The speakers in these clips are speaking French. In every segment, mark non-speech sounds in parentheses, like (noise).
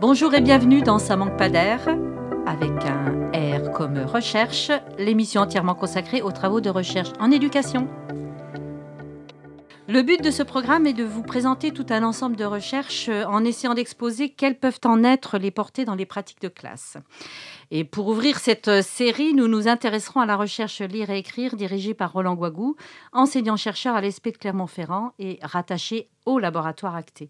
Bonjour et bienvenue dans Ça manque pas d'air, avec un R comme recherche, l'émission entièrement consacrée aux travaux de recherche en éducation. Le but de ce programme est de vous présenter tout un ensemble de recherches en essayant d'exposer quelles peuvent en être les portées dans les pratiques de classe. Et pour ouvrir cette série, nous nous intéresserons à la recherche Lire et écrire dirigée par Roland Guagou, enseignant-chercheur à l'ESP de Clermont-Ferrand et rattaché au laboratoire Acté.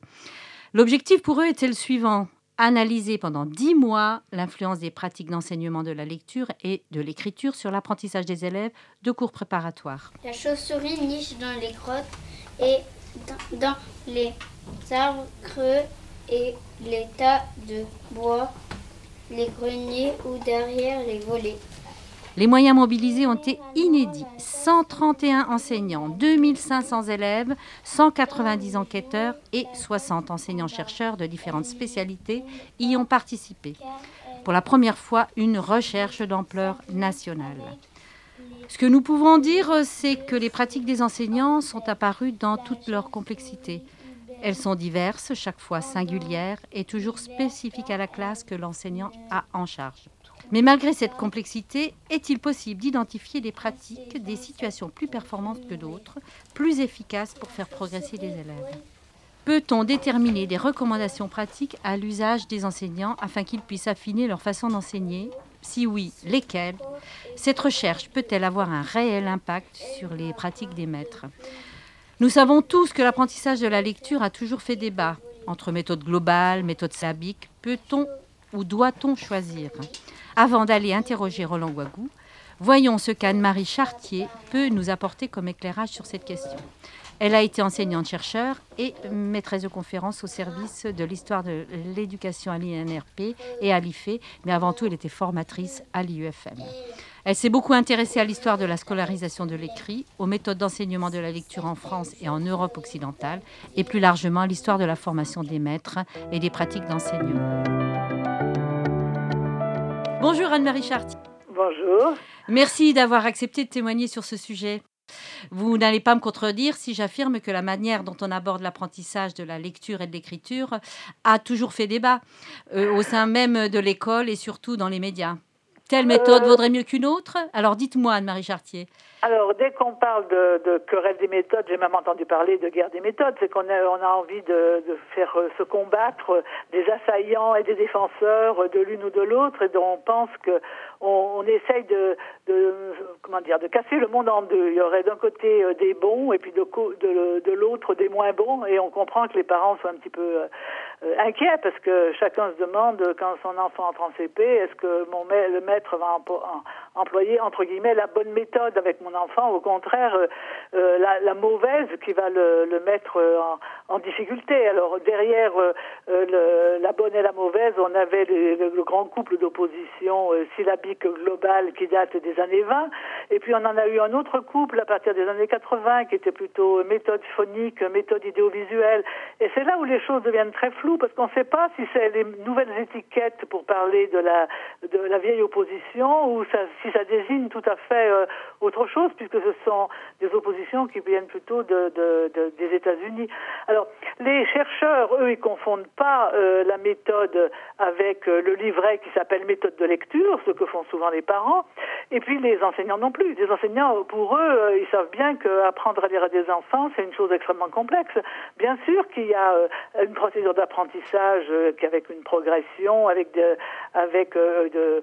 L'objectif pour eux était le suivant analyser pendant dix mois l'influence des pratiques d'enseignement de la lecture et de l'écriture sur l'apprentissage des élèves de cours préparatoires. La chauve-souris niche dans les grottes et dans les arbres creux et les tas de bois, les greniers ou derrière les volets. Les moyens mobilisés ont été inédits. 131 enseignants, 2500 élèves, 190 enquêteurs et 60 enseignants-chercheurs de différentes spécialités y ont participé. Pour la première fois, une recherche d'ampleur nationale. Ce que nous pouvons dire, c'est que les pratiques des enseignants sont apparues dans toute leur complexité. Elles sont diverses, chaque fois singulières et toujours spécifiques à la classe que l'enseignant a en charge. Mais malgré cette complexité, est-il possible d'identifier des pratiques, des situations plus performantes que d'autres, plus efficaces pour faire progresser les élèves? Peut-on déterminer des recommandations pratiques à l'usage des enseignants afin qu'ils puissent affiner leur façon d'enseigner? Si oui, lesquelles? Cette recherche peut-elle avoir un réel impact sur les pratiques des maîtres? Nous savons tous que l'apprentissage de la lecture a toujours fait débat entre méthode globale, méthode syllabique. Peut-on ou doit-on choisir avant d'aller interroger Roland Guagou, voyons ce qu'Anne-Marie Chartier peut nous apporter comme éclairage sur cette question. Elle a été enseignante-chercheur et maîtresse de conférence au service de l'histoire de l'éducation à l'INRP et à l'IFE, mais avant tout, elle était formatrice à l'IUFM. Elle s'est beaucoup intéressée à l'histoire de la scolarisation de l'écrit, aux méthodes d'enseignement de la lecture en France et en Europe occidentale, et plus largement à l'histoire de la formation des maîtres et des pratiques d'enseignement. Bonjour Anne-Marie Chartier. Bonjour. Merci d'avoir accepté de témoigner sur ce sujet. Vous n'allez pas me contredire si j'affirme que la manière dont on aborde l'apprentissage de la lecture et de l'écriture a toujours fait débat euh, au sein même de l'école et surtout dans les médias. Telle méthode vaudrait mieux qu'une autre? Alors dites-moi, Anne-Marie Chartier. Alors, dès qu'on parle de, de, querelle des méthodes, j'ai même entendu parler de guerre des méthodes, c'est qu'on a, envie de, faire euh, se combattre des assaillants et des défenseurs de l'une ou de l'autre, et on pense que on, on essaye de, comment dire, de casser le monde en deux. Il y aurait d'un côté euh, des bons et puis de, de l'autre des moins bons, et on comprend que les parents sont un petit peu euh, inquiets parce que chacun se demande quand son enfant entre en CP, est-ce que mon le maître va employer entre guillemets la bonne méthode avec mon enfant, au contraire euh, euh, la, mauvaise qui va le, mettre en, en, difficulté. Alors derrière le, la bonne et la mauvaise, on avait le, grand couple d'opposition syllabique globale qui date des années 20, et puis on en a eu un autre couple à partir des années 80 qui était plutôt méthode phonique, méthode idéovisuelle, et c'est là où les choses deviennent très floues parce qu'on ne sait pas si c'est les nouvelles étiquettes pour parler de la vieille opposition ou si ça désigne tout à fait euh, autre chose puisque ce sont des oppositions qui viennent plutôt de, de, de des États-Unis. Alors les chercheurs, eux, ils confondent pas euh, la méthode avec euh, le livret qui s'appelle méthode de lecture, ce que font souvent les parents, et puis les enseignants non plus. Les enseignants, pour eux, ils savent bien qu'apprendre à lire à des enfants, c'est une chose extrêmement complexe. Bien sûr qu'il y a une procédure d'apprentissage qu'avec une progression, avec de, avec de,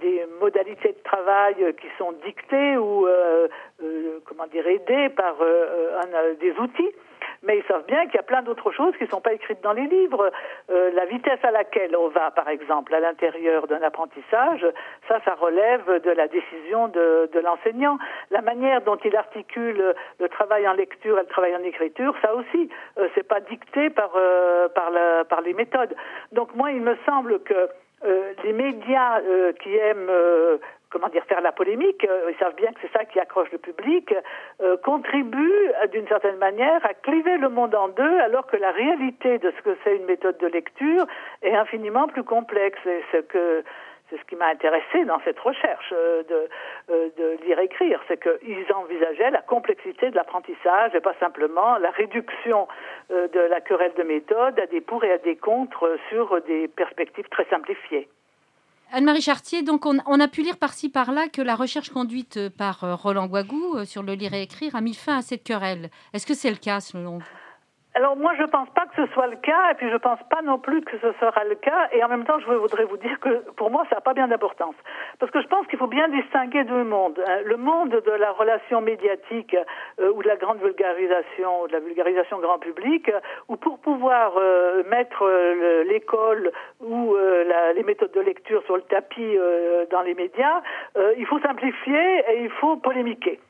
des modalités de travail qui sont dictées ou euh, euh, comment dire aidées par euh, un, des outils mais ils savent bien qu'il y a plein d'autres choses qui ne sont pas écrites dans les livres. Euh, la vitesse à laquelle on va, par exemple, à l'intérieur d'un apprentissage, ça, ça relève de la décision de, de l'enseignant. La manière dont il articule le travail en lecture et le travail en écriture, ça aussi, euh, c'est pas dicté par euh, par, la, par les méthodes. Donc moi, il me semble que euh, les médias euh, qui aiment euh, comment dire faire la polémique, ils savent bien que c'est ça qui accroche le public, contribuent d'une certaine manière à cliver le monde en deux, alors que la réalité de ce que c'est une méthode de lecture est infiniment plus complexe. Et ce que c'est ce qui m'a intéressé dans cette recherche euh, de, euh, de lire-écrire, c'est qu'ils envisageaient la complexité de l'apprentissage et pas simplement la réduction euh, de la querelle de méthode à des pour et à des contre sur des perspectives très simplifiées. Anne-Marie Chartier, donc on, a pu lire par-ci par-là que la recherche conduite par Roland Guagou sur le lire et écrire a mis fin à cette querelle. Est-ce que c'est le cas selon vous? Alors moi, je pense pas que ce soit le cas, et puis je pense pas non plus que ce sera le cas. Et en même temps, je voudrais vous dire que pour moi, ça n'a pas bien d'importance, parce que je pense qu'il faut bien distinguer deux mondes hein. le monde de la relation médiatique euh, ou de la grande vulgarisation, ou de la vulgarisation grand public, où pour pouvoir euh, mettre euh, l'école ou les méthodes de lecture sur le tapis dans les médias, il faut simplifier et il faut polémiquer.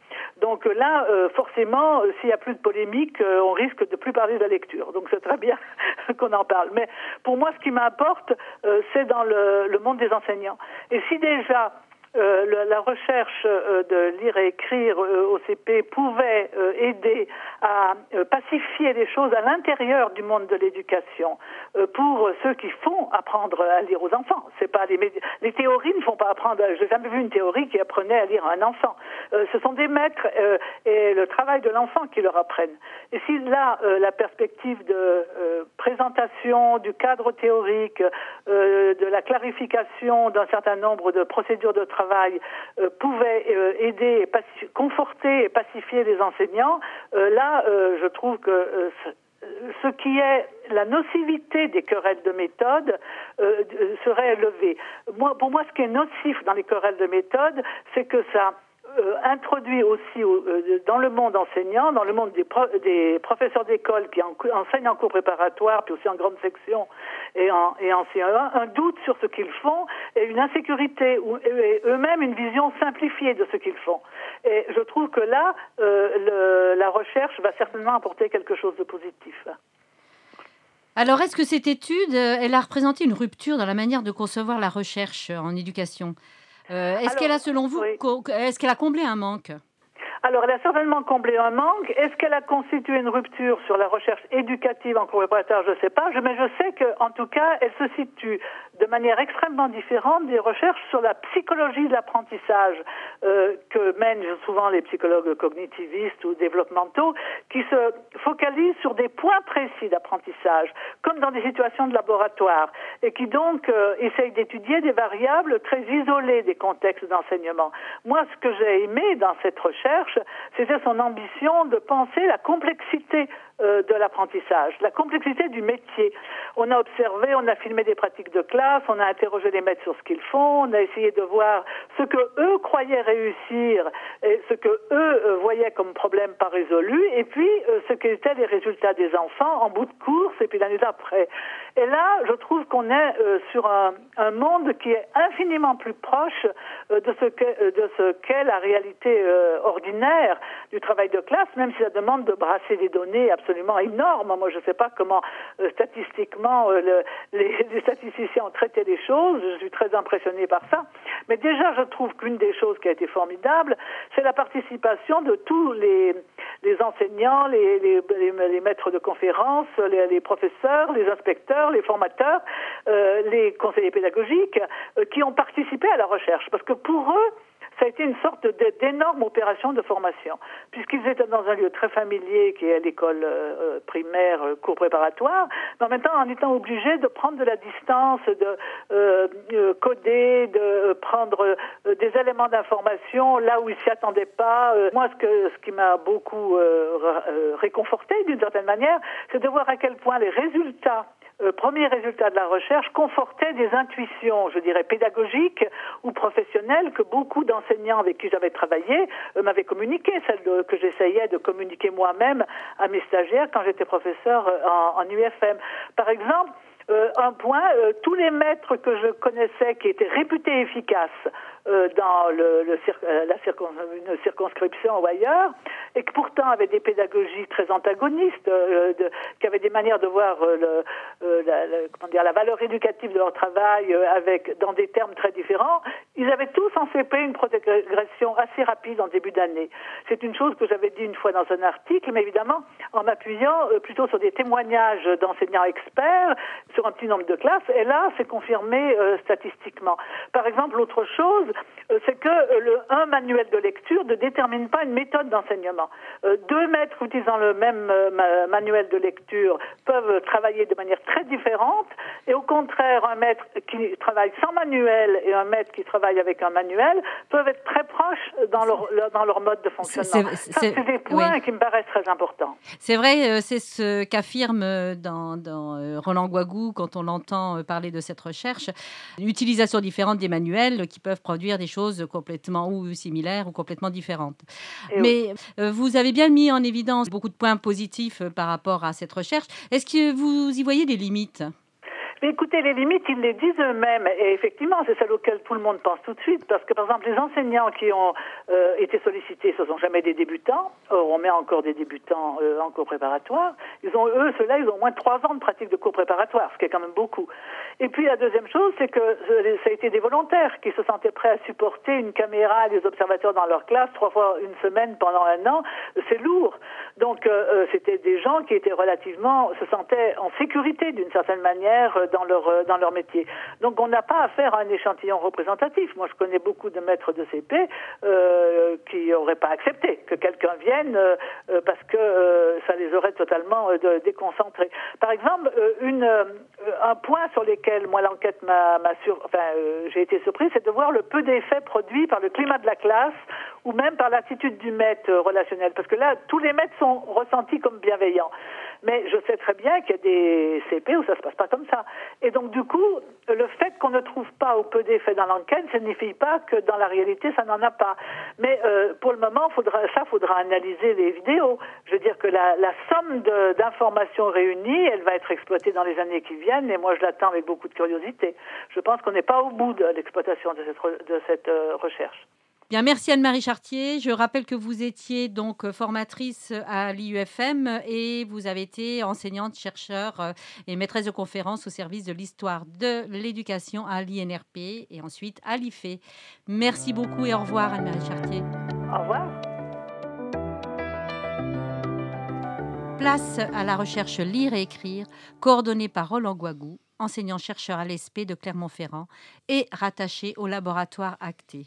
Donc là, euh, forcément, euh, s'il n'y a plus de polémique, euh, on risque de plus parler de la lecture. Donc c'est très bien (laughs) qu'on en parle. Mais pour moi, ce qui m'importe, c'est dans le, monde des enseignants. Et si déjà euh, la recherche euh, de lire et écrire euh, au CP pouvait aider à pacifier les choses à l'intérieur du monde de l'éducation pour ceux qui font apprendre à lire aux enfants. C'est pas les, les théories ne font pas apprendre. J'ai jamais vu une théorie qui apprenait à lire à un enfant. ce sont des maîtres et le travail de l'enfant qui leur apprennent. Et si là la perspective de présentation du cadre théorique, de la clarification d'un certain nombre de procédures de travail travail euh, pouvait euh, aider, conforter et pacifier les enseignants, euh, là, je trouve que ce qui est la nocivité des querelles de méthode serait élevé. Moi, pour moi, ce qui est nocif dans les querelles de méthode, c'est que ça euh, introduit aussi euh, dans le monde enseignant, dans le monde des, professeurs d'école qui enseignent en cours préparatoire, puis aussi en grande section et en, et en CE1, un doute sur ce qu'ils font et une insécurité, ou, et eux-mêmes une vision simplifiée de ce qu'ils font. Et je trouve que là, euh, la recherche va certainement apporter quelque chose de positif. Alors, est-ce que cette étude, elle a représenté une rupture dans la manière de concevoir la recherche en éducation? Euh, est-ce qu'elle a, selon vous, est-ce qu'elle a comblé un manque? Alors, elle a certainement comblé un manque. Est-ce qu'elle a constitué une rupture sur la recherche éducative en cours préparatoire Je ne sais pas. Mais je sais qu'en tout cas, elle se situe de manière extrêmement différente des recherches sur la psychologie de l'apprentissage euh, que mènent souvent les psychologues cognitivistes ou développementaux, qui se focalisent sur des points précis d'apprentissage, comme dans des situations de laboratoire, et qui donc euh, essayent d'étudier des variables très isolées des contextes d'enseignement. Moi, ce que j'ai aimé dans cette recherche, c'était son ambition de penser la complexité euh, de l'apprentissage, la complexité du métier. On a observé, on a filmé des pratiques de classe, on a interrogé les maîtres sur ce qu'ils font, on a essayé de voir ce que eux croyaient réussir et ce que eux euh, voyaient comme problème pas résolu, et puis euh, ce qu'étaient les résultats des enfants en bout de course et puis l'année d'après. Et là, je trouve qu'on est sur un, monde qui est infiniment plus proche de ce qu'est la réalité ordinaire du travail de classe, même si ça demande de brasser des données absolument énormes. Moi, je ne sais pas comment euh, euh, (laughs) les, statisticiens ont traité les choses. Je suis très impressionnée par ça. Mais déjà, je trouve qu'une des choses qui a été formidable, c'est la participation de tous les, enseignants, les, maîtres de conférences, les, professeurs, les inspecteurs, les formateurs, euh, les conseillers pédagogiques, euh, qui ont participé à la recherche. Parce que pour eux, ça a été une sorte d'énorme opération de formation, puisqu'ils étaient dans un lieu très familier qui est l'école euh, euh, primaire, euh, cours préparatoire, mais en même temps en étant obligés de prendre de la distance, de coder, de prendre des éléments d'information là où ils s'y attendaient pas. moi, ce, qui m'a beaucoup réconforté d'une certaine manière, c'est de voir à quel point les résultats premier de la recherche, confortait des intuitions, je dirais, pédagogiques que beaucoup d'enseignants avec qui j'avais travaillé m'avaient communiqué, celles que j'essayais de communiquer moi-même à mes stagiaires quand j'étais professeur euh, en, UFM. Par exemple, euh, un point, euh, tous les maîtres que je connaissais qui étaient réputés efficaces dans la une circonscription ou ailleurs, et qui pourtant avaient des pédagogies très antagonistes, de, qui avaient des manières de voir la, valeur éducative de leur travail dans des termes très différents, ils avaient tous en CP une progression assez rapide en début d'année. C'est une chose que j'avais dit une fois dans un article, mais évidemment en m'appuyant plutôt sur des témoignages d'enseignants experts, sur un petit nombre de classes. Et là, c'est confirmé statistiquement. Par exemple, l'autre chose, c'est que le, un manuel de lecture ne détermine pas une méthode d'enseignement. deux maîtres utilisant le même manuel de lecture peuvent travailler de manière très différente. Et au contraire, un maître qui travaille sans manuel et un maître qui travaille avec un manuel peuvent être très proches dans leur, dans leur mode de fonctionnement. C'est des points qui me paraissent très importants. C'est vrai, euh, c'est ce qu'affirme euh, dans, dans, euh, Roland Guagou quand on l'entend parler de cette recherche. L'utilisation différente des manuels qui peuvent produire des choses complètement ou similaires ou complètement différentes. Mais vous avez bien mis en évidence beaucoup de points positifs par rapport à cette recherche. Est-ce que vous y voyez des limites? Écoutez, les limites, ils les disent eux-mêmes. Et effectivement, c'est celle auquel tout le monde pense tout de suite. Parce que, par exemple, les enseignants qui ont euh, été sollicités, ce sont jamais des débutants. Or, on met encore des débutants euh, en cours préparatoire. Ils ont, eux, ceux-là, ils ont au moins trois ans de pratique de cours préparatoire, ce qui est quand même beaucoup. Et puis, la deuxième chose, c'est que ça a été des volontaires qui se sentaient prêts à supporter une caméra, des observateurs dans leur classe, trois fois une semaine pendant un an. C'est lourd. Donc, euh, c'était des gens qui étaient relativement, se sentaient en sécurité d'une certaine manière dans leur, euh, dans leur métier. Donc on n'a pas affaire à un échantillon représentatif. Moi, je connais beaucoup de maîtres de CP euh, qui n'auraient pas accepté que quelqu'un vienne euh, parce que ça les aurait totalement déconcentrés. Par exemple, un point sur lequel moi l'enquête m'a, sur, enfin, j'ai été surpris, c'est de voir le peu d'effets produits par le climat de la classe ou même par l'attitude du maître relationnel. Parce que là, tous les maîtres sont ressentis comme bienveillants. Mais je sais très bien qu'il y a des CP où ça se passe pas comme ça. Et donc, du coup, le fait qu'on ne trouve pas ou peu d'effets dans l'enquête ne signifie pas que dans la réalité, ça n'en a pas. Mais euh, pour le moment, faudra, ça, faudra analyser les vidéos. Je veux dire que la, la somme d'informations réunies, elle va être exploitée dans les années qui viennent, et moi, je l'attends avec beaucoup de curiosité. Je pense qu'on n'est pas au bout de l'exploitation de cette, de cette euh, recherche. Bien, merci Anne-Marie Chartier. Je rappelle que vous étiez donc formatrice à l'IUFM et vous avez été enseignante, chercheur euh, et maîtresse de conférences au service de l'histoire de l'éducation à l'INRP et ensuite à l'IFE. Merci beaucoup et au revoir Anne-Marie Chartier. Au revoir. Place à la recherche Lire et écrire, coordonnée par Roland Guagou, enseignant-chercheur à l'ESP de Clermont-Ferrand et rattaché au laboratoire Acté.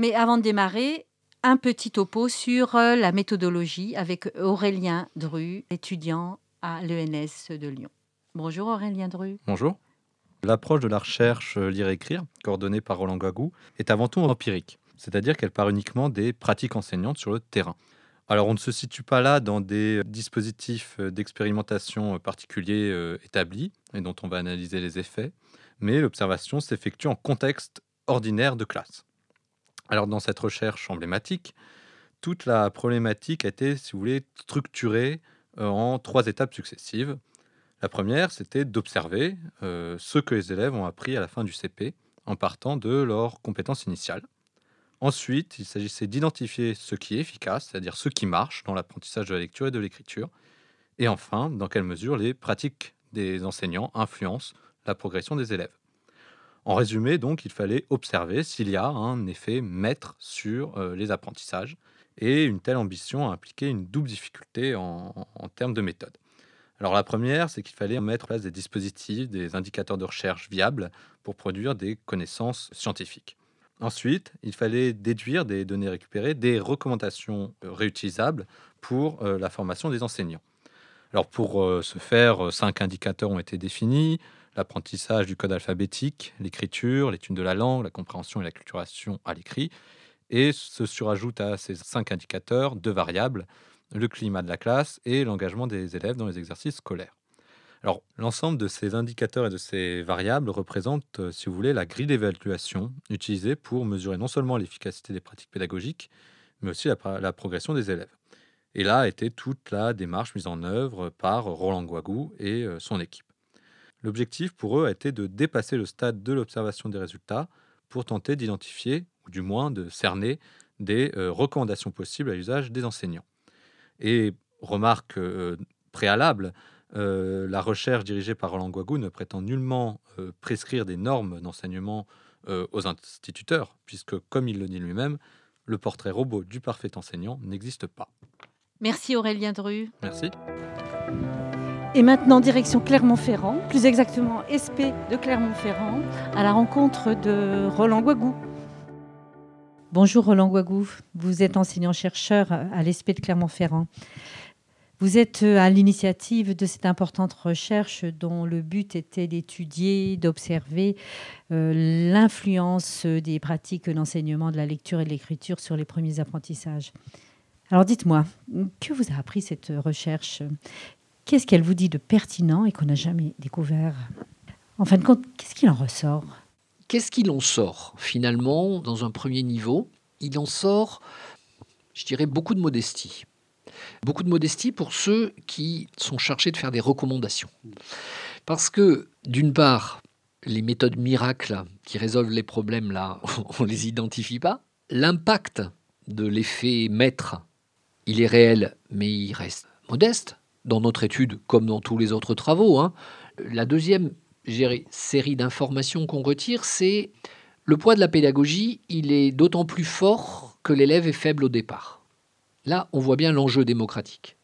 Mais avant de démarrer, un petit topo sur euh, la méthodologie avec Aurélien Dru, étudiant à l'ENS de Lyon. Bonjour Aurélien Dru. Bonjour. L'approche de la recherche euh, lire-écrire, coordonnée par Roland Gagou, est avant tout empirique, c'est-à-dire qu'elle part uniquement des pratiques enseignantes sur le terrain. Alors on ne se situe pas là dans des dispositifs euh, d'expérimentation particuliers établis et dont on va analyser les effets, mais l'observation s'effectue en contexte ordinaire de classe. Alors dans cette recherche emblématique, toute la problématique a été, si vous voulez, structurée euh, en trois étapes successives. La première, c'était d'observer euh, ce que les élèves ont appris à la fin du CP en partant de leurs compétences initiales. Ensuite, il s'agissait d'identifier ce qui est efficace, c'est-à-dire ce qui marche dans l'apprentissage de la lecture et de l'écriture. Et enfin, dans quelle mesure les pratiques des enseignants influencent la progression des élèves. En résumé, donc, il fallait observer s'il y a un effet maître sur euh, les apprentissages. Et une telle ambition a impliqué une double difficulté en, termes de méthode. Alors la première, c'est qu'il fallait mettre en place des dispositifs, des indicateurs de recherche viables pour produire des connaissances scientifiques. Ensuite, il fallait déduire des données récupérées des recommandations euh, réutilisables pour euh, la formation des enseignants. Alors pour ce faire, cinq indicateurs ont été définis l'apprentissage du code alphabétique, l'écriture, l'étude de la langue, la compréhension et l'acculturation à l'écrit. Et se surajoute à ces cinq indicateurs deux variables, le climat de la classe et l'engagement des élèves dans les exercices scolaires. Alors, l'ensemble de ces indicateurs et de ces variables représente, euh, si vous voulez, la grille d'évaluation utilisée pour mesurer non seulement l'efficacité des pratiques pédagogiques, mais aussi la, la, progression des élèves. Et là était toute la démarche mise en œuvre par Roland Guagou et euh, son équipe. L'objectif pour eux a été de dépasser le stade de l'observation des résultats pour tenter d'identifier, ou du moins de cerner, des euh, recommandations possibles à l'usage des enseignants. Et remarque euh, préalable, euh, la recherche dirigée par Roland Guagou ne prétend nullement prescrire des normes d'enseignement aux instituteurs, puisque, comme il le dit lui-même, le portrait robot du parfait enseignant n'existe pas. Merci Aurélien Dru. Merci. Et maintenant, direction Clermont-Ferrand, plus exactement SP de Clermont-Ferrand, à la rencontre de Roland Guagou. Bonjour Roland Guagou, vous êtes enseignant-chercheur à l'ESP de Clermont-Ferrand. Vous êtes à l'initiative de cette importante recherche dont le but était d'étudier, d'observer euh, l'influence des pratiques d'enseignement de la lecture et de l'écriture sur les premiers apprentissages. Alors dites-moi, que vous a appris cette recherche? Qu'est-ce qu'elle vous dit de pertinent et qu'on n'a jamais découvert En fin de compte, qu'est-ce qu'il en ressort Qu'est-ce qu'il en sort finalement dans un premier niveau? Il en sort, je dirais, beaucoup de modestie. Beaucoup de modestie pour ceux qui sont chargés de faire des recommandations. Parce que, d'une part, les méthodes miracles qui résolvent les problèmes, là, (laughs) on ne les identifie pas. L'impact de l'effet maître, il est réel, mais il reste modeste dans notre étude comme dans tous les autres travaux. Hein. La deuxième série d'informations qu'on retire, c'est le poids de la pédagogie, il est d'autant plus fort que l'élève est faible au départ. Là, on voit bien l'enjeu démocratique.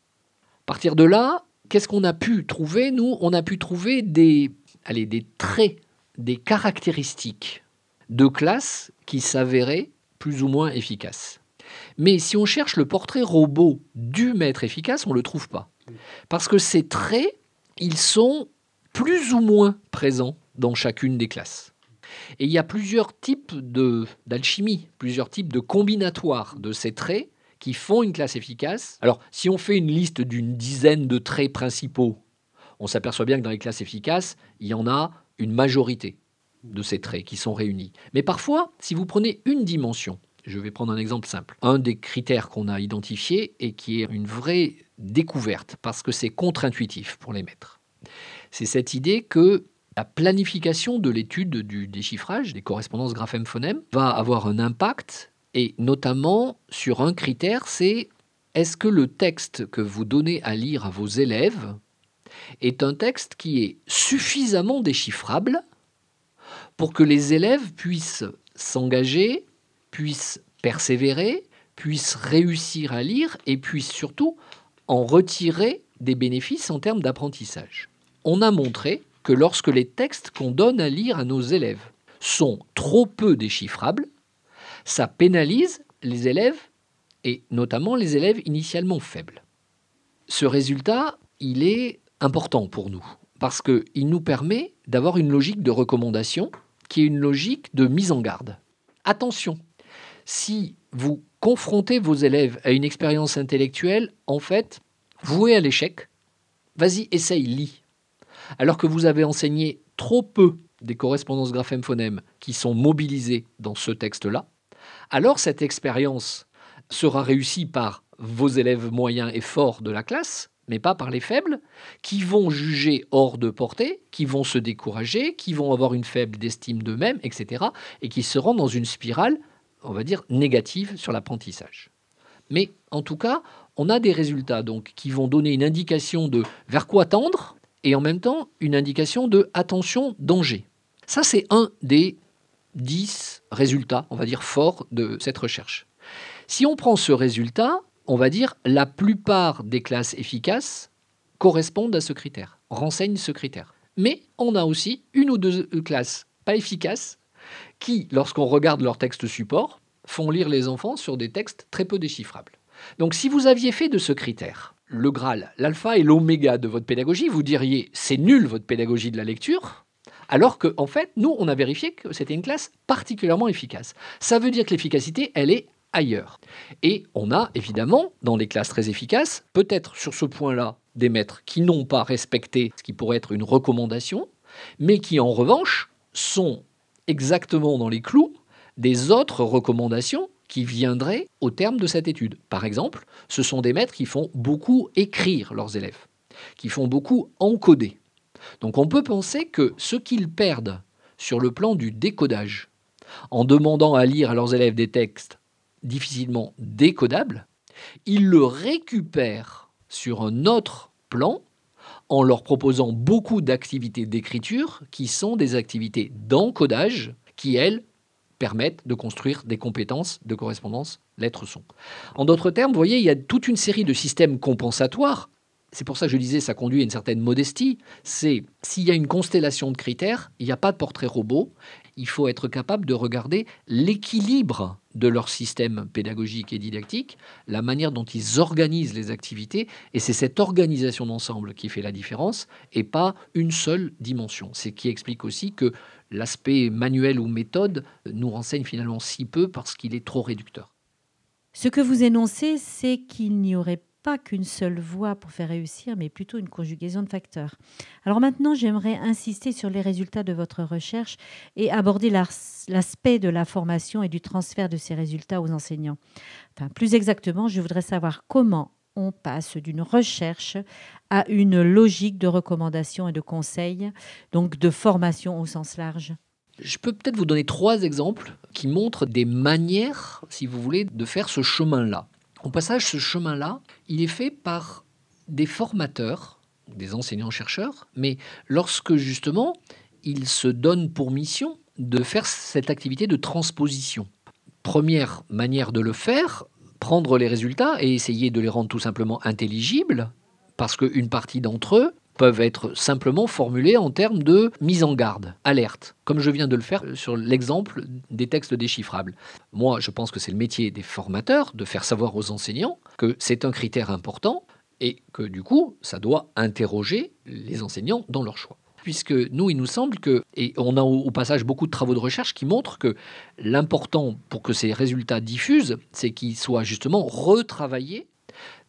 À partir de là, qu'est-ce qu'on a pu trouver Nous, on a pu trouver des, traits, des caractéristiques de classe qui s'avéraient plus ou moins efficaces. Mais si on cherche le portrait robot du maître efficace, on ne le trouve pas. Parce que ces traits, ils sont plus ou moins présents dans chacune des classes. Et il y a plusieurs types d'alchimie, plusieurs types de combinatoires de ces traits qui font une classe efficace. Alors, si on fait une liste d'une dizaine de traits principaux, on s'aperçoit bien que dans les classes efficaces, il y en a une majorité de ces traits qui sont réunis. Mais parfois, si vous prenez une dimension, je vais prendre un exemple simple. Un des critères qu'on a identifié et qui est une vraie découverte parce que c'est contre-intuitif pour les maîtres. C'est cette idée que la planification de l'étude du déchiffrage des correspondances graphème-phonème va avoir un impact et notamment sur un critère, c'est est-ce que le texte que vous donnez à lire à vos élèves est un texte qui est suffisamment déchiffrable pour que les élèves puissent s'engager puissent persévérer, puissent réussir à lire et puissent surtout en retirer des bénéfices en termes d'apprentissage. On a montré que lorsque les textes qu'on donne à lire à nos élèves sont trop peu déchiffrables, ça pénalise les élèves et notamment les élèves initialement faibles. Ce résultat, il est important pour nous parce qu'il nous permet d'avoir une logique de recommandation qui est une logique de mise en garde. Attention, si vous confrontez vos élèves à une expérience intellectuelle, en fait, vouée à l'échec, vas-y, essaye, lis. Alors que vous avez enseigné trop peu des correspondances graphème-phonème qui sont mobilisées dans ce texte-là, alors cette expérience sera réussie par vos élèves moyens et forts de la classe, mais pas par les faibles, qui vont juger hors de portée, qui vont se décourager, qui vont avoir une faible estime d'eux-mêmes, etc., et qui seront dans une spirale on va dire, négative sur l'apprentissage. Mais en tout cas, on a des résultats donc qui vont donner une indication de vers quoi tendre et en même temps une indication de attention, danger. Ça, c'est un des dix résultats, on va dire, forts de cette recherche. Si on prend ce résultat, on va dire la plupart des classes efficaces correspondent à ce critère, renseignent ce critère. Mais on a aussi une ou deux classes pas efficaces qui, lorsqu'on regarde leur texte support, font lire les enfants sur des textes très peu déchiffrables. Donc si vous aviez fait de ce critère le Graal, l'alpha et l'oméga de votre pédagogie, vous diriez c'est nul votre pédagogie de la lecture, alors qu'en en fait, nous, on a vérifié que c'était une classe particulièrement efficace. Ça veut dire que l'efficacité, elle est ailleurs. Et on a évidemment, dans les classes très efficaces, peut-être sur ce point-là, des maîtres qui n'ont pas respecté ce qui pourrait être une recommandation, mais qui en revanche sont exactement dans les clous des autres recommandations qui viendraient au terme de cette étude. Par exemple, ce sont des maîtres qui font beaucoup écrire leurs élèves, qui font beaucoup encoder. Donc on peut penser que ce qu'ils perdent sur le plan du décodage, en demandant à lire à leurs élèves des textes difficilement décodables, ils le récupèrent sur un autre plan en leur proposant beaucoup d'activités d'écriture qui sont des activités d'encodage qui, elles, permettent de construire des compétences de correspondance lettres-son. En d'autres termes, vous voyez, il y a toute une série de systèmes compensatoires c'est pour ça que je disais, ça conduit à une certaine modestie, c'est s'il y a une constellation de critères, il n'y a pas de portrait robot, il faut être capable de regarder l'équilibre de leur système pédagogique et didactique, la manière dont ils organisent les activités, et c'est cette organisation d'ensemble qui fait la différence, et pas une seule dimension. C'est qui explique aussi que l'aspect manuel ou méthode nous renseigne finalement si peu parce qu'il est trop réducteur. Ce que vous énoncez, c'est qu'il n'y aurait pas qu'une seule voie pour faire réussir, mais plutôt une conjugaison de facteurs. Alors maintenant, j'aimerais insister sur les résultats de votre recherche et aborder l'aspect de la formation et du transfert de ces résultats aux enseignants. Enfin, plus exactement, je voudrais savoir comment on passe d'une recherche à une logique de recommandation et de conseil, donc de formation au sens large. Je peux peut-être vous donner trois exemples qui montrent des manières, si vous voulez, de faire ce chemin-là. Au passage, ce chemin-là, il est fait par des formateurs, des enseignants-chercheurs, mais lorsque justement ils se donnent pour mission de faire cette activité de transposition. Première manière de le faire, prendre les résultats et essayer de les rendre tout simplement intelligibles, parce qu'une partie d'entre eux peuvent être simplement formulés en termes de mise en garde, alerte, comme je viens de le faire sur l'exemple des textes déchiffrables. Moi, je pense que c'est le métier des formateurs de faire savoir aux enseignants que c'est un critère important et que du coup, ça doit interroger les enseignants dans leur choix. Puisque nous, il nous semble que, et on a au passage beaucoup de travaux de recherche qui montrent que l'important pour que ces résultats diffusent, c'est qu'ils soient justement retravaillés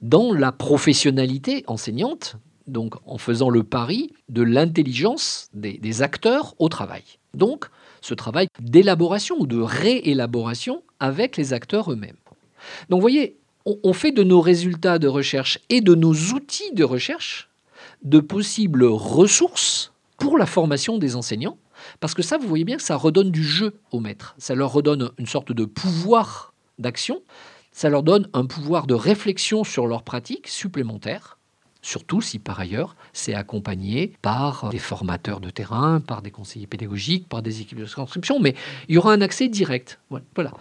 dans la professionnalité enseignante donc en faisant le pari de l'intelligence des, acteurs au travail. Donc, ce travail d'élaboration ou de réélaboration avec les acteurs eux-mêmes. Donc, vous voyez, on, fait de nos résultats de recherche et de nos outils de recherche de possibles ressources pour la formation des enseignants, parce que ça, vous voyez bien que ça redonne du jeu aux maîtres, ça leur redonne une sorte de pouvoir d'action, ça leur donne un pouvoir de réflexion sur leurs pratiques supplémentaires, surtout si par ailleurs c'est accompagné par des formateurs de terrain, par des conseillers pédagogiques, par des équipes de transcription, mais il y aura un accès direct. Voilà.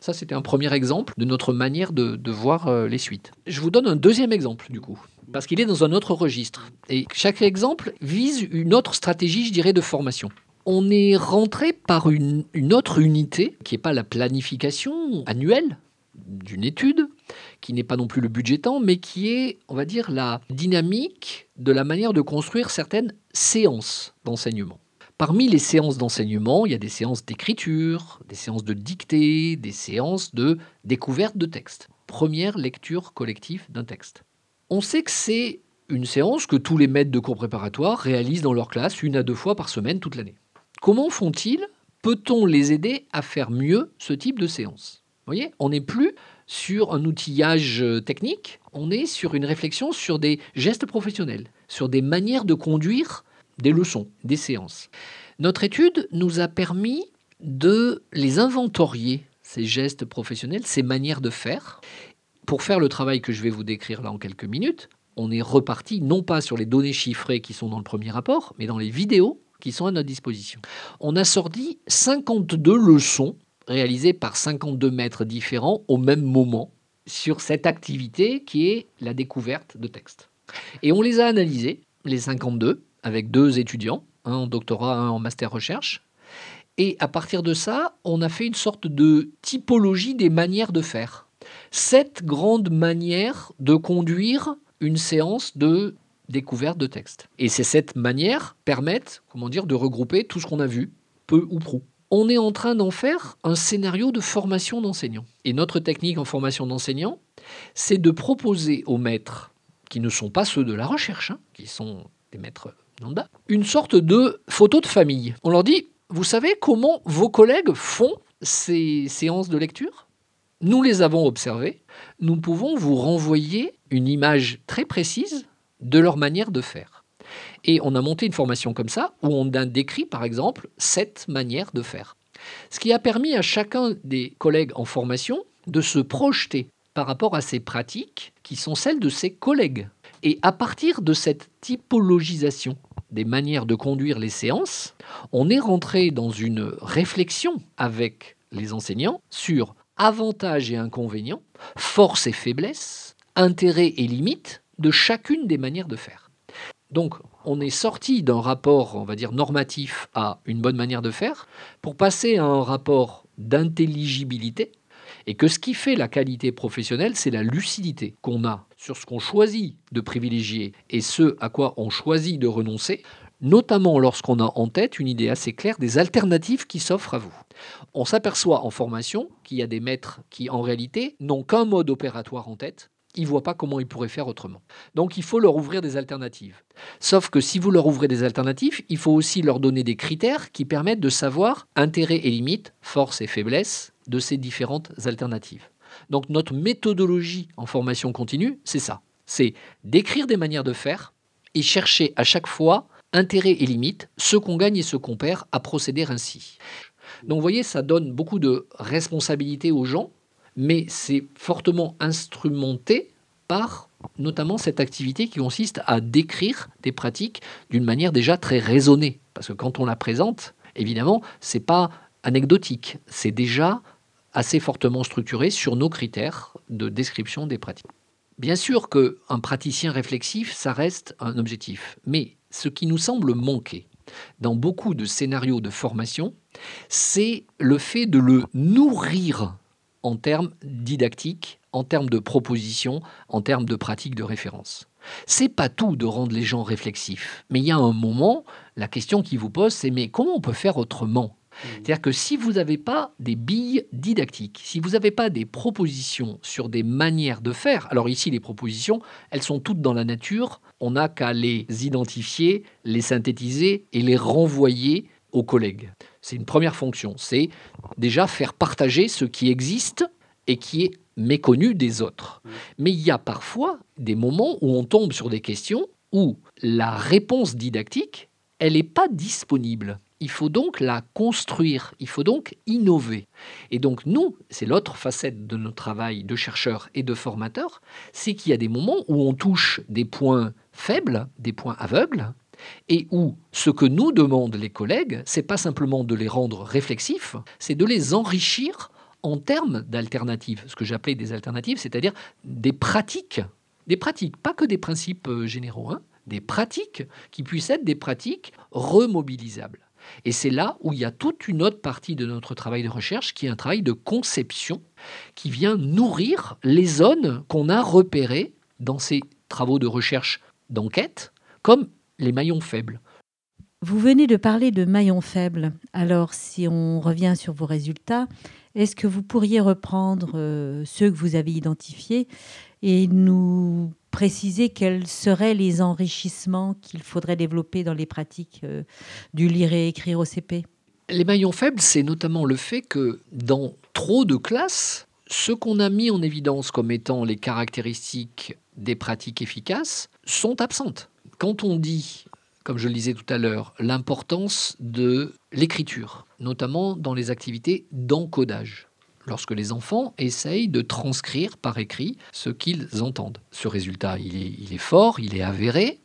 Ça, c'était un premier exemple de notre manière de, voir euh, les suites. Je vous donne un deuxième exemple, du coup, parce qu'il est dans un autre registre. Et chaque exemple vise une autre stratégie, je dirais, de formation on est rentré par une, une autre unité qui n'est pas la planification annuelle d'une étude, qui n'est pas non plus le budgétant, mais qui est, on va dire, la dynamique de la manière de construire certaines séances d'enseignement. Parmi les séances d'enseignement, il y a des séances d'écriture, des séances de dictée, des séances de découverte de texte. Première lecture collective d'un texte. On sait que c'est une séance que tous les maîtres de cours préparatoires réalisent dans leur classe une à deux fois par semaine toute l'année. Comment font-ils? Peut-on les aider à faire mieux ce type de séance? Vous voyez, on n'est plus sur un outillage euh, technique, on est sur une réflexion sur des gestes professionnels, sur des manières de conduire des leçons, des séances. Notre étude nous a permis de les inventorier, ces gestes professionnels, ces manières de faire. Pour faire le travail que je vais vous décrire là en quelques minutes, on est reparti non pas sur les données chiffrées qui sont dans le premier rapport, mais dans les vidéos qui sont à notre disposition. On a sorti 52 leçons réalisé par 52 maîtres différents au même moment sur cette activité qui est la découverte de textes. Et on les a analysés, les 52, avec deux étudiants, un en doctorat, un en master recherche. Et à partir de ça, on a fait une sorte de typologie des manières de faire. Sept grandes manières de conduire une séance de découverte de texte. Et ces sept manières permettent, comment dire, de regrouper tout ce qu'on a vu, peu ou prou on est en train d'en faire un scénario de formation d'enseignants. Et notre technique en formation d'enseignants, c'est de proposer aux maîtres, qui ne sont pas ceux de la recherche, hein, qui sont des maîtres lambda, une sorte de photo de famille. On leur dit, vous savez comment vos collègues font ces séances de lecture? Nous les avons observées, nous pouvons vous renvoyer une image très précise de leur manière de faire. Et on a monté une formation comme ça, où on a décrit, par exemple, cette manière de faire. Ce qui a permis à chacun des collègues en formation de se projeter par rapport à ces pratiques qui sont celles de ses collègues. Et à partir de cette typologisation des manières de conduire les séances, on est rentré dans une réflexion avec les enseignants sur avantages et inconvénients, forces et faiblesses, intérêts et limites de chacune des manières de faire. Donc, on est sorti d'un rapport, on va dire, normatif à une bonne manière de faire pour passer à un rapport d'intelligibilité et que ce qui fait la qualité professionnelle, c'est la lucidité qu'on a sur ce qu'on choisit de privilégier et ce à quoi on choisit de renoncer, notamment lorsqu'on a en tête une idée assez claire des alternatives qui s'offrent à vous. On s'aperçoit en formation qu'il y a des maîtres qui, en réalité, n'ont qu'un mode opératoire en tête, ils ne voient pas comment ils pourraient faire autrement. Donc il faut leur ouvrir des alternatives. Sauf que si vous leur ouvrez des alternatives, il faut aussi leur donner des critères qui permettent de savoir intérêt et limites, force et faiblesse de ces différentes alternatives. Donc notre méthodologie en formation continue, c'est ça. C'est d'écrire des manières de faire et chercher à chaque fois intérêt et limites, ce qu'on gagne et ce qu'on perd, à procéder ainsi. Donc vous voyez, ça donne beaucoup de responsabilités aux gens mais c'est fortement instrumenté par notamment cette activité qui consiste à décrire des pratiques d'une manière déjà très raisonnée. Parce que quand on la présente, évidemment, c'est pas anecdotique, c'est déjà assez fortement structuré sur nos critères de description des pratiques. Bien sûr qu'un praticien réflexif, ça reste un objectif, mais ce qui nous semble manquer dans beaucoup de scénarios de formation, c'est le fait de le nourrir en termes didactiques, en termes de propositions, en termes de pratiques de référence. C'est pas tout de rendre les gens réflexifs, mais il y a un moment, la question qui vous pose, c'est mais comment on peut faire autrement? Mmh. c'est-à-dire que si vous n'avez pas des billes didactiques, si vous n'avez pas des propositions sur des manières de faire, alors ici les propositions, elles sont toutes dans la nature, on n'a qu'à les identifier, les synthétiser et les renvoyer aux collègues. C'est une première fonction, c'est déjà faire partager ce qui existe et qui est méconnu des autres. Mais il y a parfois des moments où on tombe sur des questions où la réponse didactique, elle n'est pas disponible. Il faut donc la construire, il faut donc innover. Et donc nous, c'est l'autre facette de notre travail de chercheur et de formateur, c'est qu'il y a des moments où on touche des points faibles, des points aveugles, et où ce que nous demandent les collègues, c'est pas simplement de les rendre réflexifs, c'est de les enrichir en termes d'alternatives, ce que j'appelais des alternatives, c'est-à-dire des pratiques, des pratiques, pas que des principes euh, généraux, hein, des pratiques qui puissent être des pratiques remobilisables. Et c'est là où il y a toute une autre partie de notre travail de recherche qui est un travail de conception qui vient nourrir les zones qu'on a repérées dans ces travaux de recherche d'enquête comme les maillons faibles. Vous venez de parler de maillons faibles. Alors, si on revient sur vos résultats, est-ce que vous pourriez reprendre euh, ceux que vous avez identifiés et nous préciser quels seraient les enrichissements qu'il faudrait développer dans les pratiques euh, du lire et écrire au CP Les maillons faibles, c'est notamment le fait que dans trop de classes, ce qu'on a mis en évidence comme étant les caractéristiques des pratiques efficaces sont absentes quand on dit, comme je le disais tout à l'heure, l'importance de l'écriture, notamment dans les activités d'encodage, lorsque les enfants essayent de transcrire par écrit ce qu'ils entendent. Ce résultat, il est, fort, il est avéré,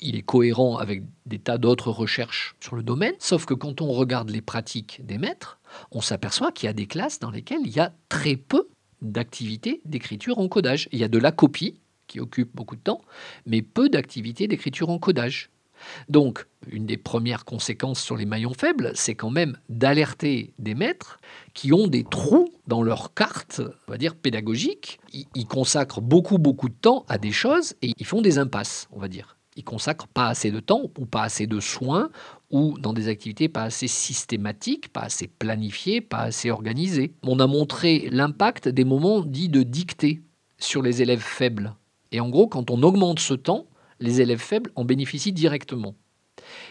il est cohérent avec des tas d'autres recherches sur le domaine, sauf que quand on regarde les pratiques des maîtres, on s'aperçoit qu'il y a des classes dans lesquelles il y a très peu d'activités d'écriture en codage. Il y a de la copie, qui occupe beaucoup de temps, mais peu d'activités d'écriture en codage. Donc, une des premières conséquences sur les maillons faibles, c'est quand même d'alerter des maîtres qui ont des trous dans leur carte, on va dire, pédagogique. Ils consacrent beaucoup, beaucoup de temps à des choses et ils font des impasses, on va dire. Ils consacrent pas assez de temps ou pas assez de soins ou dans des activités pas assez systématiques, pas assez planifiées, pas assez organisées. On a montré l'impact des moments dits de dictée sur les élèves faibles. Et en gros, quand on augmente ce temps, les élèves faibles en bénéficient directement.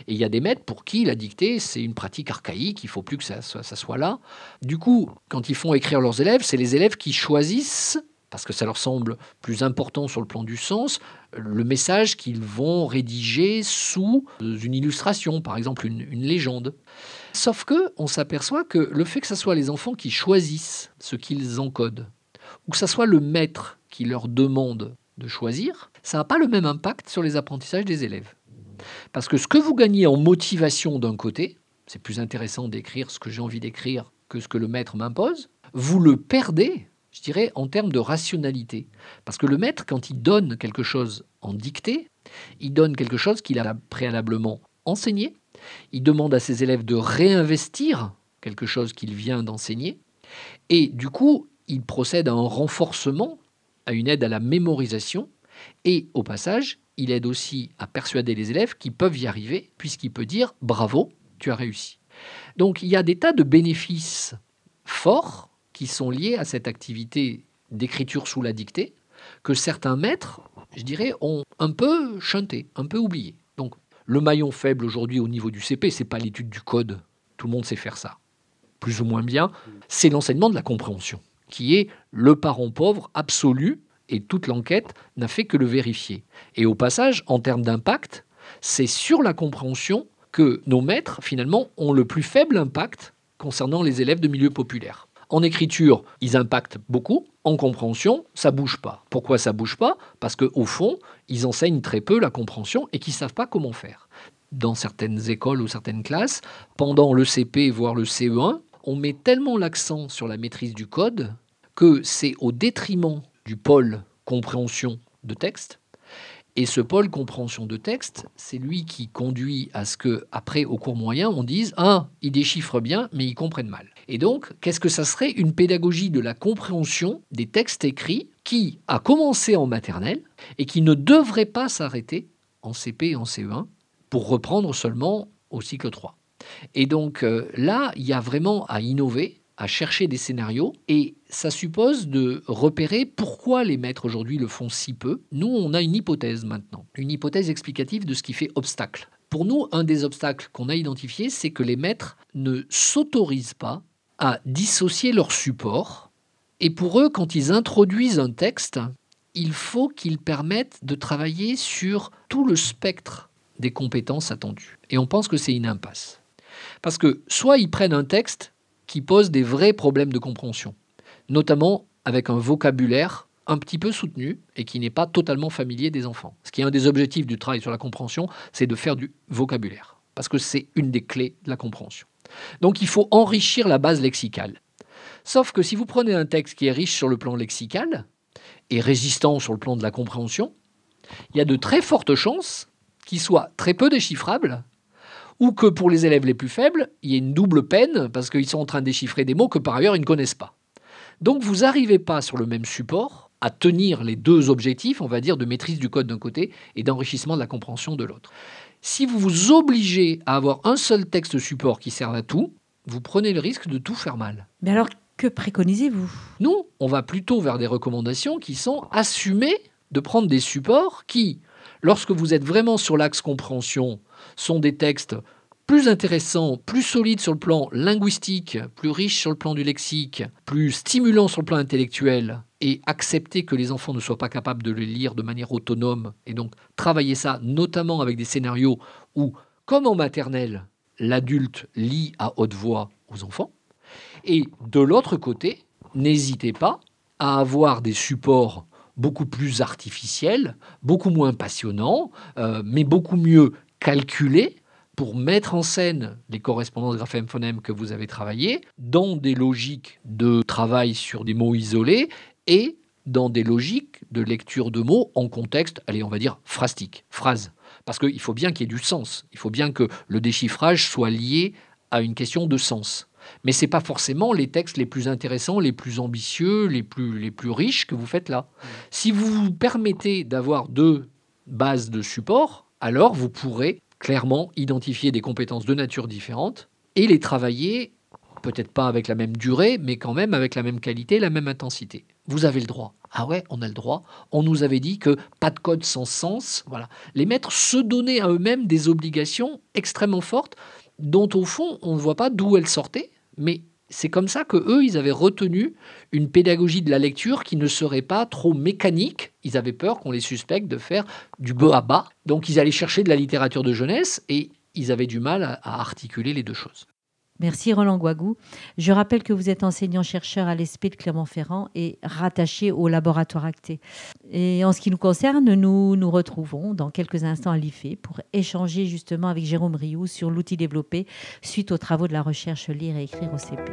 Et il y a des maîtres pour qui la dictée, c'est une pratique archaïque, il faut plus que ça, soit là. Du coup, quand ils font écrire leurs élèves, c'est les élèves qui choisissent, parce que ça leur semble plus important sur le plan du sens, le message qu'ils vont rédiger sous une illustration, par exemple une, une légende. Sauf que on s'aperçoit que le fait que ce soit les enfants qui choisissent ce qu'ils encodent, ou que ce soit le maître qui leur demande de choisir, ça n'a pas le même impact sur les apprentissages des élèves. Parce que ce que vous gagnez en motivation d'un côté, c'est plus intéressant d'écrire ce que j'ai envie d'écrire que ce que le maître m'impose, vous le perdez je dirais, en termes de rationalité. Parce que le maître, quand il donne quelque chose en dictée, il donne quelque chose qu'il a préalablement enseigné, il demande à ses élèves de réinvestir quelque chose qu'il vient d'enseigner, et du coup, il procède à un renforcement, à une aide à la mémorisation, et au passage, il aide aussi à persuader les élèves qu'ils peuvent y arriver, puisqu'il peut dire bravo, tu as réussi. Donc il y a des tas de bénéfices forts qui sont liés à cette activité d'écriture sous la dictée, que certains maîtres, je dirais, ont un peu chanté, un peu oublié. Donc le maillon faible aujourd'hui au niveau du CP, c'est pas l'étude du code. Tout le monde sait faire ça, plus ou moins bien. C'est l'enseignement de la compréhension, qui est le parent pauvre absolu et toute l'enquête n'a fait que le vérifier. Et au passage, en termes d'impact, c'est sur la compréhension que nos maîtres, finalement, ont le plus faible impact concernant les élèves de milieu populaire. En écriture, ils impactent beaucoup. En compréhension, ça bouge pas. Pourquoi ça bouge pas? Parce qu'au fond, ils enseignent très peu la compréhension et qu'ils savent pas comment faire. Dans certaines écoles ou certaines classes, pendant le CP, voire le CE1, on met tellement l'accent sur la maîtrise du code que c'est au détriment du pôle compréhension de texte. Et ce pôle compréhension de texte, c'est lui qui conduit à ce que, après, au cours moyen, on dise Ah, ils déchiffrent bien, mais ils comprennent mal. Et donc, qu'est-ce que ça serait Une pédagogie de la compréhension des textes écrits qui a commencé en maternelle et qui ne devrait pas s'arrêter en CP et en CE1 pour reprendre seulement au cycle 3. Et donc euh, là, il y a vraiment à innover à chercher des scénarios et ça suppose de repérer pourquoi les maîtres aujourd'hui le font si peu. Nous, on a une hypothèse maintenant, une hypothèse explicative de ce qui fait obstacle. Pour nous, un des obstacles qu'on a identifié, c'est que les maîtres ne s'autorisent pas à dissocier leur support. Et pour eux, quand ils introduisent un texte, il faut qu'ils permettent de travailler sur tout le spectre des compétences attendues. Et on pense que c'est une impasse. Parce que soit ils prennent un texte qui pose des vrais problèmes de compréhension, notamment avec un vocabulaire un petit peu soutenu et qui n'est pas totalement familier des enfants. Ce qui est un des objectifs du travail sur la compréhension, c'est de faire du vocabulaire, parce que c'est une des clés de la compréhension. Donc il faut enrichir la base lexicale. Sauf que si vous prenez un texte qui est riche sur le plan lexical et résistant sur le plan de la compréhension, il y a de très fortes chances qu'il soit très peu déchiffrable ou que pour les élèves les plus faibles, il y ait une double peine parce qu'ils sont en train de déchiffrer des mots que par ailleurs ils ne connaissent pas. Donc vous n'arrivez pas sur le même support à tenir les deux objectifs, on va dire, de maîtrise du code d'un côté et d'enrichissement de la compréhension de l'autre. Si vous vous obligez à avoir un seul texte support qui serve à tout, vous prenez le risque de tout faire mal. Mais alors, que préconisez-vous? Nous, on va plutôt vers des recommandations qui sont assumées de prendre des supports qui, lorsque vous êtes vraiment sur l'axe compréhension, sont des textes plus intéressants, plus solides sur le plan linguistique, plus riches sur le plan du lexique, plus stimulants sur le plan intellectuel, et accepter que les enfants ne soient pas capables de les lire de manière autonome, et donc travailler ça notamment avec des scénarios où, comme en maternelle, l'adulte lit à haute voix aux enfants. Et de l'autre côté, n'hésitez pas à avoir des supports beaucoup plus artificiels, beaucoup moins passionnants, euh, mais beaucoup mieux calculé pour mettre en scène les correspondances graphème-phonème que vous avez travaillées dans des logiques de travail sur des mots isolés et dans des logiques de lecture de mots en contexte, allez, on va dire phrastique, phrase. Parce qu'il faut bien qu'il y ait du sens. Il faut bien que le déchiffrage soit lié à une question de sens. Mais ce n'est pas forcément les textes les plus intéressants, les plus ambitieux, les plus, les plus riches que vous faites là. Si vous vous permettez d'avoir deux bases de support, alors vous pourrez clairement identifier des compétences de nature différente et les travailler, peut-être pas avec la même durée, mais quand même avec la même qualité, la même intensité. Vous avez le droit. Ah ouais, on a le droit. On nous avait dit que pas de code sans sens. Voilà. Les maîtres se donnaient à eux-mêmes des obligations extrêmement fortes dont au fond on ne voit pas d'où elles sortaient, mais c'est comme ça que eux, ils avaient retenu une pédagogie de la lecture qui ne serait pas trop mécanique. Ils avaient peur qu'on les suspecte de faire du bas à bas. Donc ils allaient chercher de la littérature de jeunesse et ils avaient du mal à articuler les deux choses. Merci Roland Guagou. Je rappelle que vous êtes enseignant-chercheur à l'ESP de Clermont-Ferrand et rattaché au laboratoire Acté. Et en ce qui nous concerne, nous nous retrouvons dans quelques instants à l'IFE pour échanger justement avec Jérôme Rioux sur l'outil développé suite aux travaux de la recherche Lire et écrire au CP.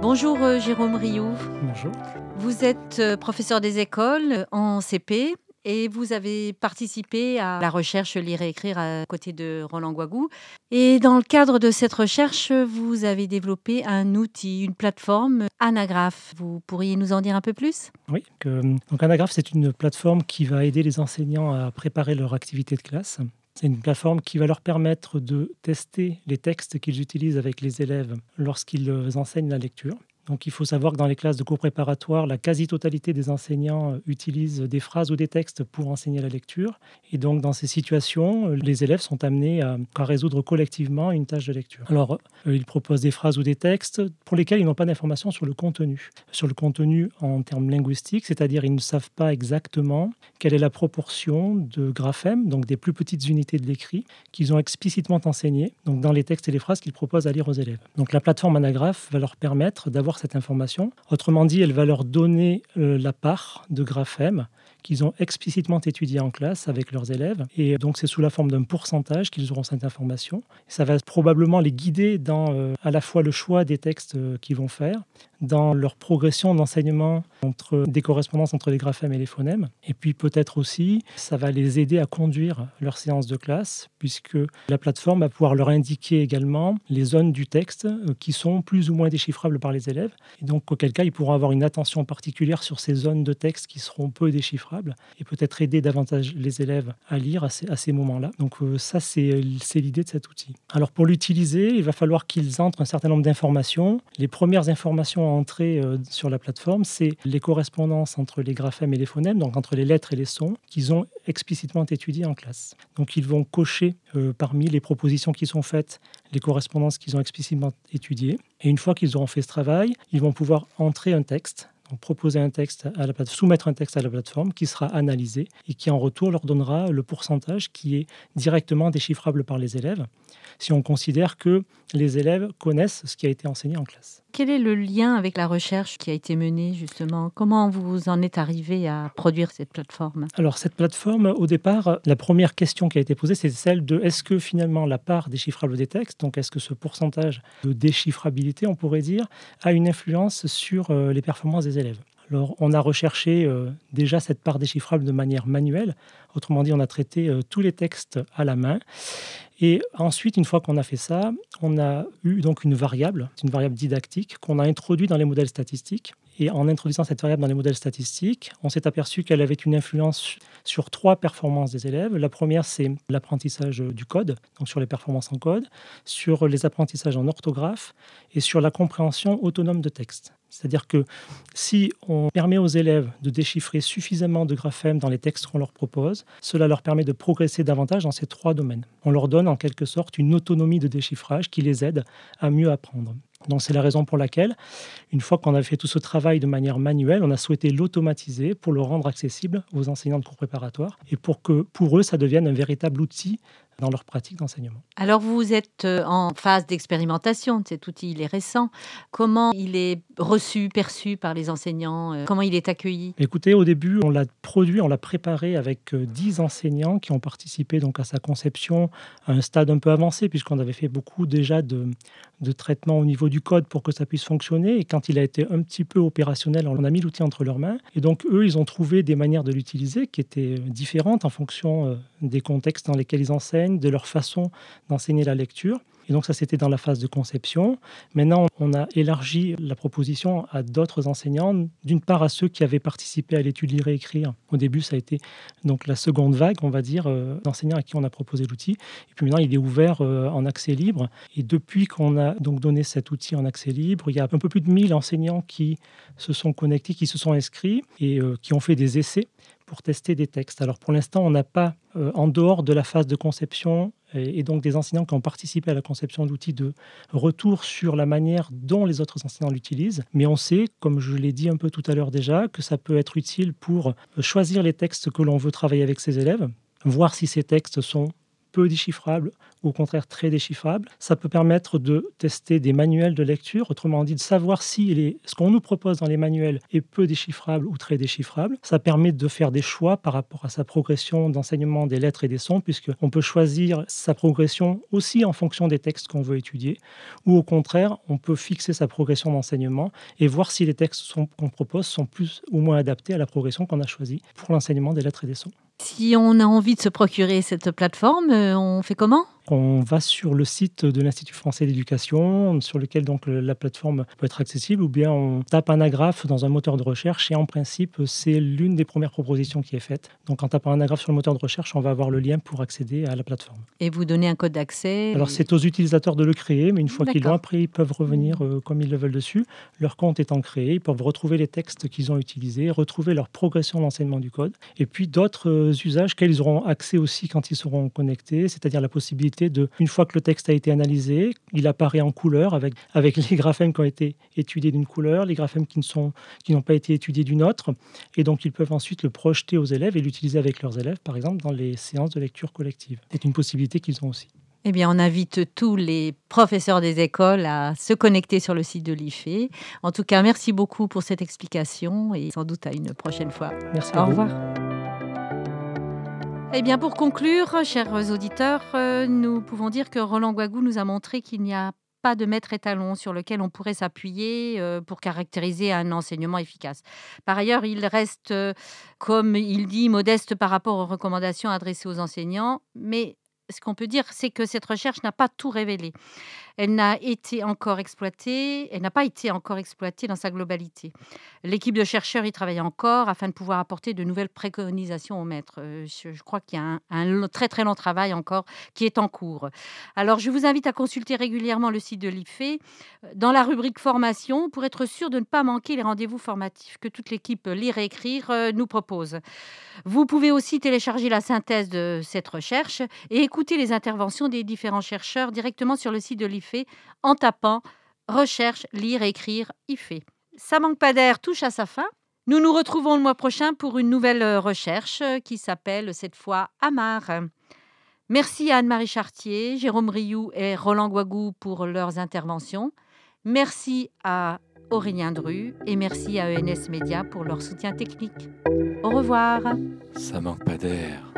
Bonjour euh, Jérôme Rioux. Bonjour. Vous êtes euh, professeur des écoles en CP et vous avez participé à la recherche Lire et écrire à côté de Roland Guagou. Et dans le cadre de cette recherche, vous avez développé un outil, une plateforme Anagraph. Vous pourriez nous en dire un peu plus? Oui, donc Anagraph, c'est une plateforme qui va aider les enseignants à préparer leur activité de classe. C'est une plateforme qui va leur permettre de tester les textes qu'ils utilisent avec les élèves lorsqu'ils enseignent la lecture. Donc il faut savoir que dans les classes de cours préparatoires, la quasi-totalité des enseignants euh, utilisent des phrases ou des textes pour enseigner la lecture. Et donc dans ces situations, euh, les élèves sont amenés à, résoudre collectivement une tâche de lecture. Alors euh, ils proposent des phrases ou des textes pour lesquels ils n'ont pas d'informations sur le contenu. Sur le contenu en termes linguistiques, c'est-à-dire ils ne savent pas exactement quelle est la proportion de graphèmes, donc des plus petites unités de l'écrit, qu'ils ont explicitement enseignées donc dans les textes et les phrases qu'ils proposent à lire aux élèves. Donc la plateforme Anagraph va leur permettre d'avoir cette information. Autrement dit, elle va leur donner euh, la part de graphèmes qu'ils ont explicitement étudié en classe avec leurs élèves. Et donc, c'est sous la forme d'un pourcentage qu'ils auront cette information. Ça va probablement les guider dans euh, à la fois le choix des textes euh, qu'ils vont faire, dans leur progression d'enseignement entre des correspondances entre les graphèmes et les phonèmes. Et puis peut-être aussi, ça va les aider à conduire leur séance de classe, puisque la plateforme va pouvoir leur indiquer également les zones du texte euh, qui sont plus ou moins déchiffrables par les élèves. Et donc, auquel cas, ils pourront avoir une attention particulière sur ces zones de texte qui seront peu déchiffrables et peut-être aider davantage les élèves à lire à ces, moments-là. Donc euh, ça, c'est l'idée de cet outil. Alors pour l'utiliser, il va falloir qu'ils entrent un certain nombre d'informations. Les premières informations à entrer euh, sur la plateforme, c'est les correspondances entre les graphèmes et les phonèmes, donc entre les lettres et les sons, qu'ils ont explicitement étudiées en classe. Donc ils vont cocher euh, parmi les propositions qui sont faites les correspondances qu'ils ont explicitement étudiées. Et une fois qu'ils auront fait ce travail, ils vont pouvoir entrer un texte proposer un texte à la plateforme, soumettre un texte à la plateforme qui sera analysé et qui en retour leur donnera le pourcentage qui est directement déchiffrable par les élèves si on considère que les élèves connaissent ce qui a été enseigné en classe. Quel est le lien avec la recherche qui a été menée justement? Comment vous en êtes arrivé à produire cette plateforme? Alors cette plateforme, au départ, la première question qui a été posée, c'est celle de est-ce que finalement la part déchiffrable des textes, donc est-ce que ce pourcentage de déchiffrabilité, on pourrait dire, a une influence sur euh, les performances des élèves? Alors, on a recherché euh, déjà cette part déchiffrable de manière manuelle. Autrement dit, on a traité euh, tous les textes à la main. Et ensuite, une fois qu'on a fait ça, on a eu donc une variable, une variable didactique qu'on a introduite dans les modèles statistiques. Et en introduisant cette variable dans les modèles statistiques, on s'est aperçu qu'elle avait une influence sur trois performances des élèves. La première, c'est l'apprentissage du code, donc sur les performances en code, sur les apprentissages en orthographe et sur la compréhension autonome de texte. C'est-à-dire que si on permet aux élèves de déchiffrer suffisamment de graphèmes dans les textes qu'on leur propose, cela leur permet de progresser davantage dans ces trois domaines. On leur donne en quelque sorte une autonomie de déchiffrage qui les aide à mieux apprendre. Donc c'est la raison pour laquelle, une fois qu'on a fait tout ce travail de manière manuelle, on a souhaité l'automatiser pour le rendre accessible aux enseignants de cours préparatoires et pour que pour eux, ça devienne un véritable outil dans leur pratique d'enseignement. Alors vous êtes euh, en phase d'expérimentation, cet outil il est récent. Comment il est reçu, perçu par les enseignants euh, Comment il est accueilli? Écoutez, au début, on l'a produit, on l'a préparé avec 10 euh, enseignants qui ont participé donc à sa conception à un stade un peu avancé puisqu'on avait fait beaucoup déjà de, de traitement au niveau du code pour que ça puisse fonctionner. Et quand il a été un petit peu opérationnel, on a mis l'outil entre leurs mains. Et donc eux, ils ont trouvé des manières de l'utiliser qui étaient différentes en fonction des contextes dans lesquels ils enseignent, de leur façon d'enseigner la lecture. Et donc ça, c'était dans la phase de conception. Maintenant, on a élargi la proposition à d'autres enseignants, d'une part à ceux qui avaient participé à l'étude lire et écrire. Au début, ça a été donc la seconde vague, on va dire, euh, d'enseignants à qui on a proposé l'outil. Et puis maintenant, il est ouvert euh, en accès libre. Et depuis qu'on a donc donné cet outil en accès libre, il y a un peu plus de 1000 enseignants qui se sont connectés, qui se sont inscrits et euh, qui ont fait des essais pour tester des textes. Alors pour l'instant, on n'a pas, en dehors de la phase de conception et, donc des enseignants qui ont participé à la conception de l'outil, de retour sur la manière dont les autres enseignants l'utilisent. Mais on sait, comme je l'ai dit un peu tout à l'heure déjà, que ça peut être utile pour choisir les textes que l'on veut travailler avec ses élèves, voir si ces textes sont peu déchiffrables ou au contraire très déchiffrables. Ça peut permettre de tester des manuels de lecture, autrement dit de savoir si ce qu'on nous propose dans les manuels est peu déchiffrable ou très déchiffrable. Ça permet de faire des choix par rapport à sa progression d'enseignement des lettres et des sons, puisqu'on peut choisir sa progression aussi en fonction des textes qu'on veut étudier, ou au contraire, on peut fixer sa progression d'enseignement et voir si les textes qu'on propose sont plus ou moins adaptés à la progression qu'on a choisie pour l'enseignement des lettres et des sons. Si on a envie de se procurer cette plateforme, euh, on fait comment? On va sur le site de l'Institut français d'éducation, sur lequel donc la plateforme peut être accessible, ou bien on tape un agrafe dans un moteur de recherche et en principe c'est l'une des premières propositions qui est faite. Donc en tapant un agrafe sur le moteur de recherche, on va avoir le lien pour accéder à la plateforme. Et vous donnez un code d'accès Alors c'est aux utilisateurs de le créer, mais une fois qu'ils l'ont après, ils peuvent revenir euh, comme ils le veulent dessus. Leur compte étant créé, ils peuvent retrouver les textes qu'ils ont utilisés, retrouver leur progression d'enseignement du code, et puis d'autres euh, usages qu'ils auront accès aussi quand ils seront connectés, c'est-à-dire la possibilité de, une fois que le texte a été analysé, il apparaît en couleur avec, avec les graphèmes qui ont été étudiés d'une couleur, les graphèmes qui, ne sont, qui n'ont pas été étudiés d'une autre. Et donc, ils peuvent ensuite le projeter aux élèves et l'utiliser avec leurs élèves, par exemple, dans les séances de lecture collective. C'est une possibilité qu'ils ont aussi. Eh bien, on invite tous les professeurs des écoles à se connecter sur le site de l'IFE. En tout cas, merci beaucoup pour cette explication et sans doute à une prochaine fois. Merci. Au revoir. Eh bien, pour conclure, chers auditeurs, euh, nous pouvons dire que Roland Guagou nous a montré qu'il n'y a pas de maître étalon sur lequel on pourrait s'appuyer euh, pour caractériser un enseignement efficace. Par ailleurs, il reste, euh, comme il dit, modeste par rapport aux recommandations adressées aux enseignants, mais ce qu'on peut dire, c'est que cette recherche n'a pas tout révélé. Elle n'a été encore exploitée, elle n'a pas été encore exploitée dans sa globalité. L'équipe de chercheurs y travaille encore afin de pouvoir apporter de nouvelles préconisations aux maîtres. Euh, je, crois qu'il y a un, très très long travail encore qui est en cours. Alors je vous invite à consulter régulièrement le site de l'IFE dans la rubrique formation pour être sûr de ne pas manquer les rendez-vous formatifs que toute l'équipe Lire et Écrire euh, nous propose. Vous pouvez aussi télécharger la synthèse de cette recherche et écouter les interventions des différents chercheurs directement sur le site de l'IFE en tapant recherche, lire, écrire, IFE. Ça manque pas d'air touche à sa fin. Nous nous retrouvons le mois prochain pour une nouvelle euh, recherche euh, qui s'appelle cette fois Amar. Merci à Anne-Marie Chartier, Jérôme Rioux et Roland Guagou pour leurs interventions. Merci à Aurélien Dru et merci à ENS Média pour leur soutien technique. Au revoir. Ça manque pas d'air.